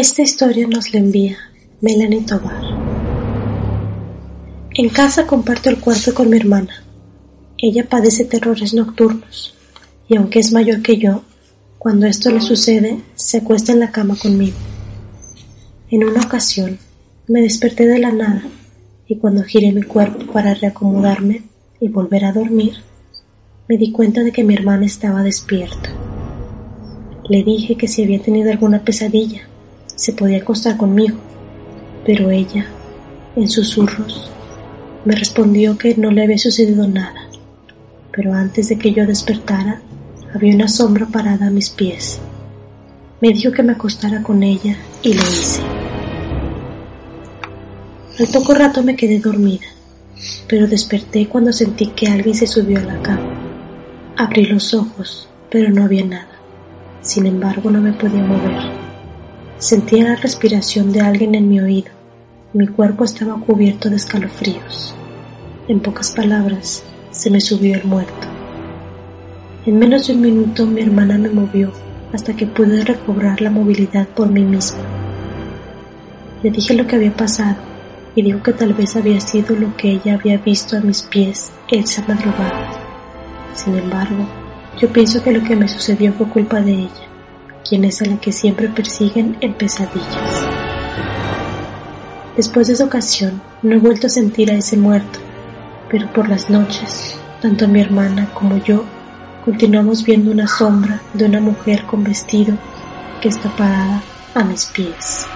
Esta historia nos la envía Melanie Tobar. En casa comparto el cuarto con mi hermana. Ella padece terrores nocturnos y aunque es mayor que yo, cuando esto le sucede, se acuesta en la cama conmigo. En una ocasión, me desperté de la nada y cuando giré mi cuerpo para reacomodarme y volver a dormir, me di cuenta de que mi hermana estaba despierta. Le dije que si había tenido alguna pesadilla, se podía acostar conmigo, pero ella, en susurros, me respondió que no le había sucedido nada, pero antes de que yo despertara, había una sombra parada a mis pies. Me dijo que me acostara con ella y lo hice. Al poco rato me quedé dormida, pero desperté cuando sentí que alguien se subió a la cama. Abrí los ojos, pero no había nada. Sin embargo, no me podía mover. Sentía la respiración de alguien en mi oído. Mi cuerpo estaba cubierto de escalofríos. En pocas palabras, se me subió el muerto. En menos de un minuto mi hermana me movió hasta que pude recobrar la movilidad por mí misma. Le dije lo que había pasado y dijo que tal vez había sido lo que ella había visto a mis pies esa madrugada. Sin embargo, yo pienso que lo que me sucedió fue culpa de ella quien es a la que siempre persiguen en pesadillas. Después de esa ocasión, no he vuelto a sentir a ese muerto, pero por las noches, tanto mi hermana como yo continuamos viendo una sombra de una mujer con vestido que está parada a mis pies.